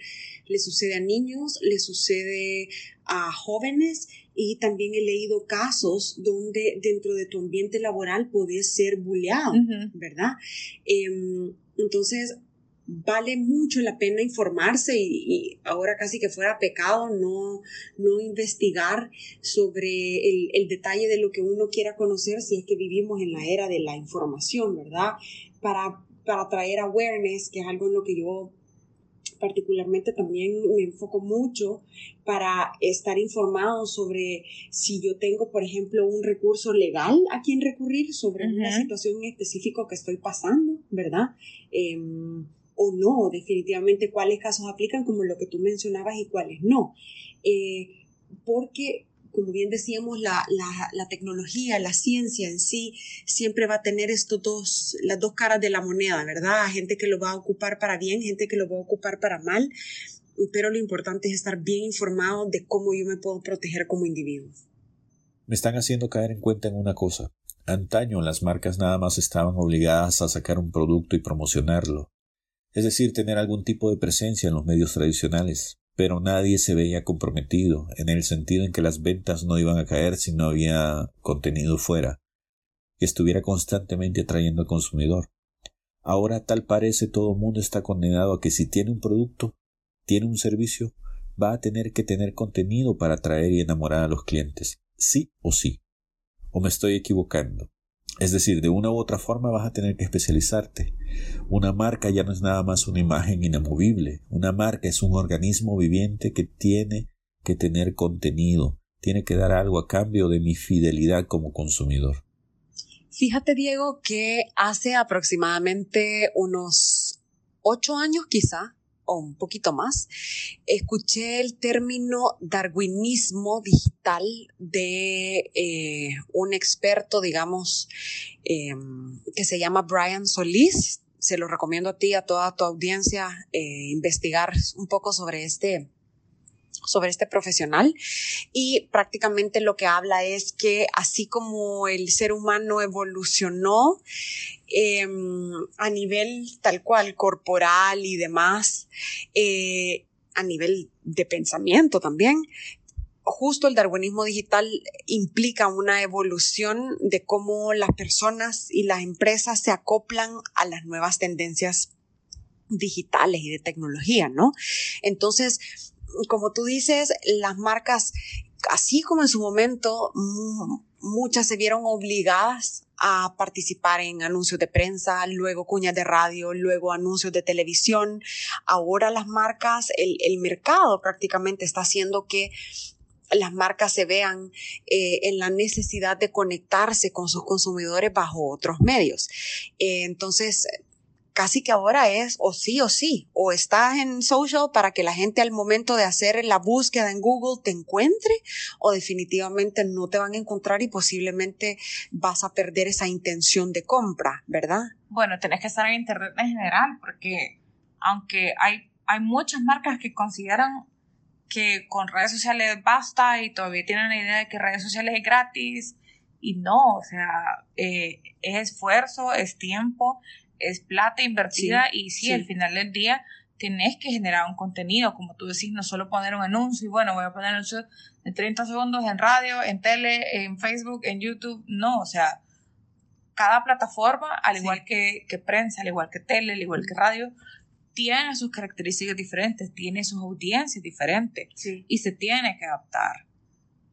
le sucede a niños, le sucede a jóvenes y también he leído casos donde dentro de tu ambiente laboral puedes ser bulleado, ¿verdad? Em, entonces, vale mucho la pena informarse y, ahora casi que fuera pecado no, no investigar sobre el, el, detalle de lo que uno quiera conocer si es que vivimos en la era de la información, ¿verdad? Para, para traer awareness, que es algo en lo que yo particularmente también me enfoco mucho para estar informado sobre si yo tengo, por ejemplo, un recurso legal a quien recurrir sobre una situación en específico que estoy pasando, ¿verdad? Em, o no, definitivamente cuáles casos aplican como lo que tú mencionabas y cuáles no. Eh, porque como bien decíamos, la, la, tecnología, la ciencia en sí, siempre va a tener estos dos, las dos caras de la moneda, ¿verdad? Gente que lo va a ocupar para bien, gente que lo va a ocupar para mal, pero lo importante es estar bien informado de cómo yo me puedo proteger como individuo. Me están haciendo caer en cuenta en una cosa. Antaño las marcas nada más estaban obligadas a sacar un producto y promocionarlo es decir, tener algún tipo de presencia en los medios tradicionales, pero nadie se veía comprometido, en el sentido en que las ventas no iban a caer si no había contenido fuera, que estuviera constantemente atrayendo al consumidor. Ahora tal parece todo el mundo está condenado a que si tiene un producto, tiene un servicio, va a tener que tener contenido para atraer y enamorar a los clientes, sí o sí. ¿O me estoy equivocando? Es decir, de una u otra forma vas a tener que especializarte. Una marca ya no es nada más una imagen inamovible. Una marca es un organismo viviente que tiene que tener contenido, tiene que dar algo a cambio de mi fidelidad como consumidor. Fíjate, Diego, que hace aproximadamente unos ocho años quizá, o un poquito más, escuché el término darwinismo digital de eh, un experto, digamos, em, que se llama Brian Solís. Se lo recomiendo a ti, a toda tu audiencia, eh, investigar un poco sobre este, sobre este profesional y prácticamente lo que habla es que así como el ser humano evolucionó em, a nivel tal cual corporal y demás, eh, a nivel de pensamiento también, justo el darwinismo digital implica una evolución de cómo las personas y las empresas se acoplan a las nuevas tendencias digitales y de tecnología, ¿no? Entonces, como tú dices, las marcas, así como en su momento, muchas se vieron obligadas a participar en anuncios de prensa, luego cuñas de radio, luego anuncios de televisión. Ahora las marcas, el, mercado prácticamente está haciendo que las marcas se vean eh, en la necesidad de conectarse con sus consumidores bajo otros medios. Eh, entonces, casi que ahora es o sí o sí, o estás en social para que la gente al momento de hacer la búsqueda en Google te encuentre, o definitivamente no te van a encontrar y posiblemente vas a perder esa intención de compra, ¿verdad? Bueno, tenés que estar en Internet en general, porque aunque hay, hay muchas marcas que consideran que con redes sociales basta y todavía tienen la idea de que redes sociales es gratis Y no, o sea, eh, es esfuerzo, es tiempo, es plata invertida y sí, al final del día tienes que generar un contenido, como tú decís, no solo poner un anuncio y bueno, voy a poner anuncio de 30 segundos en radio, en tele, en Facebook, en YouTube, no, o sea, cada plataforma, al igual que, que, prensa, al igual que tele, al igual que radio, tiene sus características diferentes, tiene sus audiencias diferentes y se tiene que adaptar.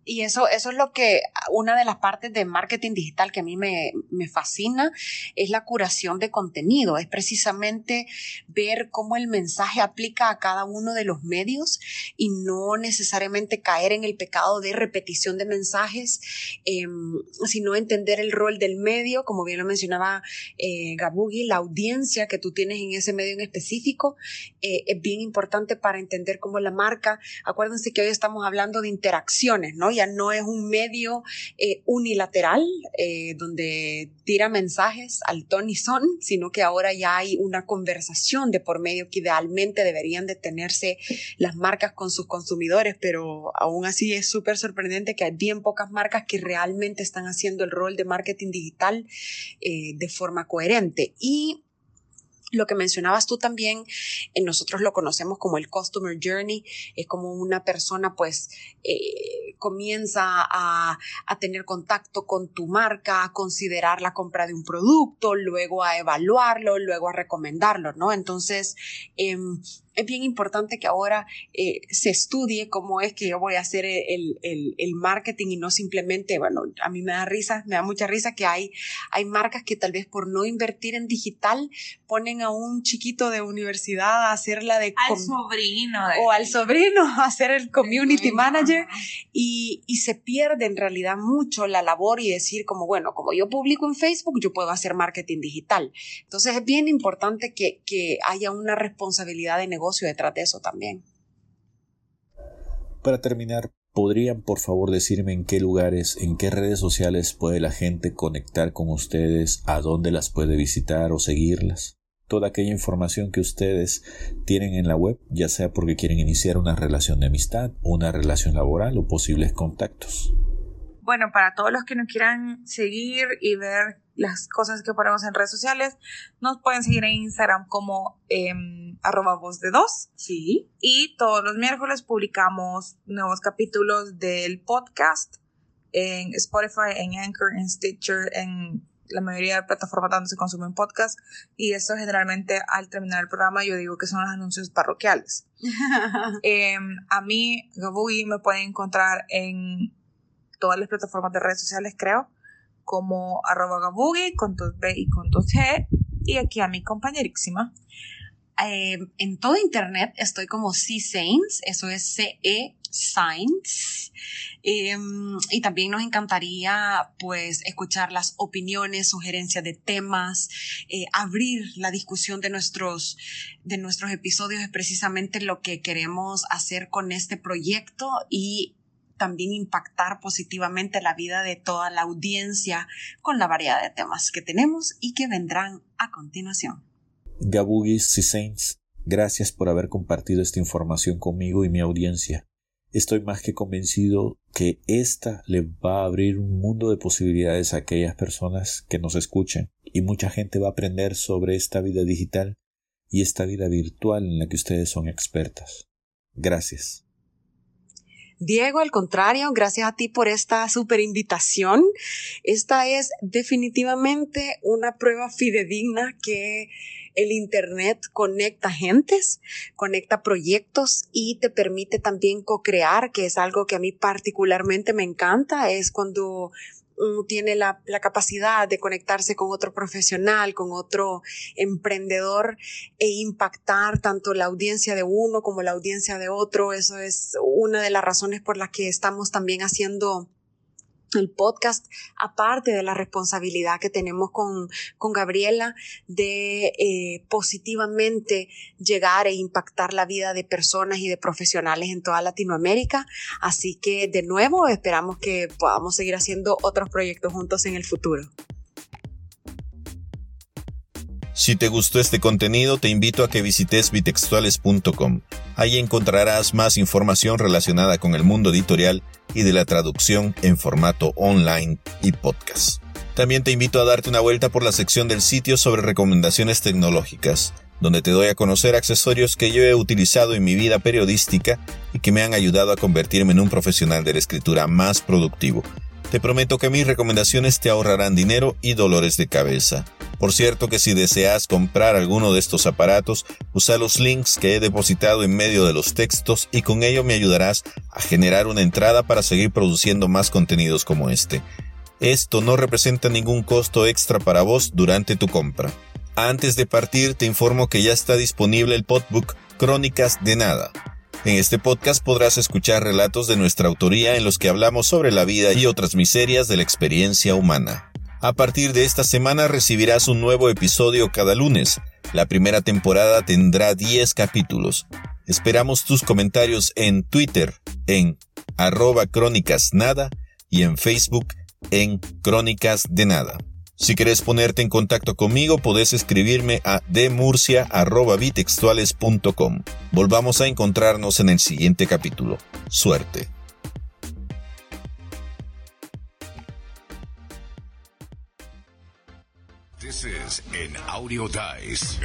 Y eso, eso es lo que, una de las partes de marketing digital que a mí me, me, fascina, es la curación de contenido, es precisamente ver cómo el mensaje aplica a cada uno de los medios y no necesariamente caer en el pecado de repetición de mensajes, em, sino entender el rol del medio, como bien lo mencionaba eh, Gabugi, la audiencia que tú tienes en ese medio en específico, eh, es bien importante para entender cómo la marca, acuérdense que hoy estamos hablando de interacciones, ¿no? No es un medio eh, unilateral eh, donde tira mensajes al ton y son, sino que ahora ya hay una conversación de por medio que idealmente deberían de tenerse las marcas con sus consumidores, pero aún así es súper sorprendente que hay bien pocas marcas que realmente están haciendo el rol de marketing digital eh, de forma coherente. Y lo que mencionabas tú también, eh, nosotros lo conocemos como el Customer Journey, es como una persona pues eh, comienza a, a, tener contacto con tu marca, a considerar la compra de un producto, luego a evaluarlo, luego a recomendarlo, ¿no? Entonces, eh, es bien importante que ahora eh, se estudie cómo es que yo voy a hacer el, el, el, marketing y no simplemente, bueno, a mí me da risa, me da mucha risa que hay, hay marcas que tal vez por no invertir en digital ponen a un chiquito de universidad a hacer la de... Al sobrino. o al sobrino a hacer el community manager y, y se pierde en realidad mucho la labor y decir como, bueno, como yo publico en Facebook, yo puedo hacer marketing digital. Entonces es bien importante que, que haya una responsabilidad de negocio detrás de eso también. Para terminar, ¿podrían por favor decirme en qué lugares, en qué redes sociales puede la gente conectar con ustedes, a dónde las puede visitar o seguirlas? Toda aquella información que ustedes tienen en la web, ya sea porque quieren iniciar una relación de amistad, una relación laboral o posibles contactos. Bueno, para todos los que nos quieran seguir y ver las cosas que ponemos en redes sociales, nos pueden seguir en Instagram como em, arroba voz de dos. Sí. Y todos los miércoles publicamos nuevos capítulos del podcast en Spotify, en Anchor, en Stitcher, en la mayoría de plataformas donde se consumen podcast y esto generalmente al terminar el programa yo digo que son los anuncios parroquiales. Em, a mí, Gabui, me pueden encontrar en todas las plataformas de redes sociales, creo, como arroba gabugi con dos B y con dos G. Y aquí a mi compañerísima. Eh, en todo internet estoy como C Saints, eso es C-E Saints. Em, y también nos encantaría pues escuchar las opiniones, sugerencias de temas, eh, abrir la discusión de nuestros, de nuestros episodios es precisamente lo que queremos hacer con este proyecto y también impactar positivamente la vida de toda la audiencia con la variedad de temas que tenemos y que vendrán a continuación. Gabugis Saints, gracias por haber compartido esta información conmigo y mi audiencia. Estoy más que convencido que esta le va a abrir un mundo de posibilidades a aquellas personas que nos escuchen y mucha gente va a aprender sobre esta vida digital y esta vida virtual en la que ustedes son expertas. Gracias. Diego, al contrario, gracias a ti por esta super invitación. Esta es definitivamente una prueba fidedigna que el Internet conecta gentes, conecta proyectos y te permite también co-crear, que es algo que a mí particularmente me encanta, es cuando tiene la, capacidad de conectarse con otro profesional, con otro emprendedor e impactar tanto la audiencia de uno como la audiencia de otro. Eso es una de las razones por las que estamos también haciendo el podcast, aparte de la responsabilidad que tenemos con, con Gabriela de eh, positivamente llegar e impactar la vida de personas y de profesionales en toda Latinoamérica. Así que de nuevo esperamos que podamos seguir haciendo otros proyectos juntos en el futuro. Si te gustó este contenido, te invito a que visites bitextuales.com. Ahí encontrarás más información relacionada con el mundo editorial y de la traducción en formato online y podcast. También te invito a darte una vuelta por la sección del sitio sobre recomendaciones tecnológicas, donde te doy a conocer accesorios que yo he utilizado en mi vida periodística y que me han ayudado a convertirme en un profesional de la escritura más productivo. Te prometo que mis recomendaciones te ahorrarán dinero y dolores de cabeza. Por cierto que si deseas comprar alguno de estos aparatos, usa los links que he depositado en medio de los textos y con ello me ayudarás a generar una entrada para seguir produciendo más contenidos como este. Esto no representa ningún costo extra para vos durante tu compra. Antes de partir te informo que ya está disponible el podbook Crónicas de Nada. En este podcast podrás escuchar relatos de nuestra autoría en los que hablamos sobre la vida y otras miserias de la experiencia humana. A partir de esta semana recibirás un nuevo episodio cada lunes. La primera temporada tendrá 10 capítulos. Esperamos tus comentarios en Twitter en arroba crónicas nada y en Facebook en crónicas de nada. Si quieres ponerte en contacto conmigo, podés escribirme a demurcia.bitextuales.com. Volvamos a encontrarnos en el siguiente capítulo. Suerte. This is audio dice.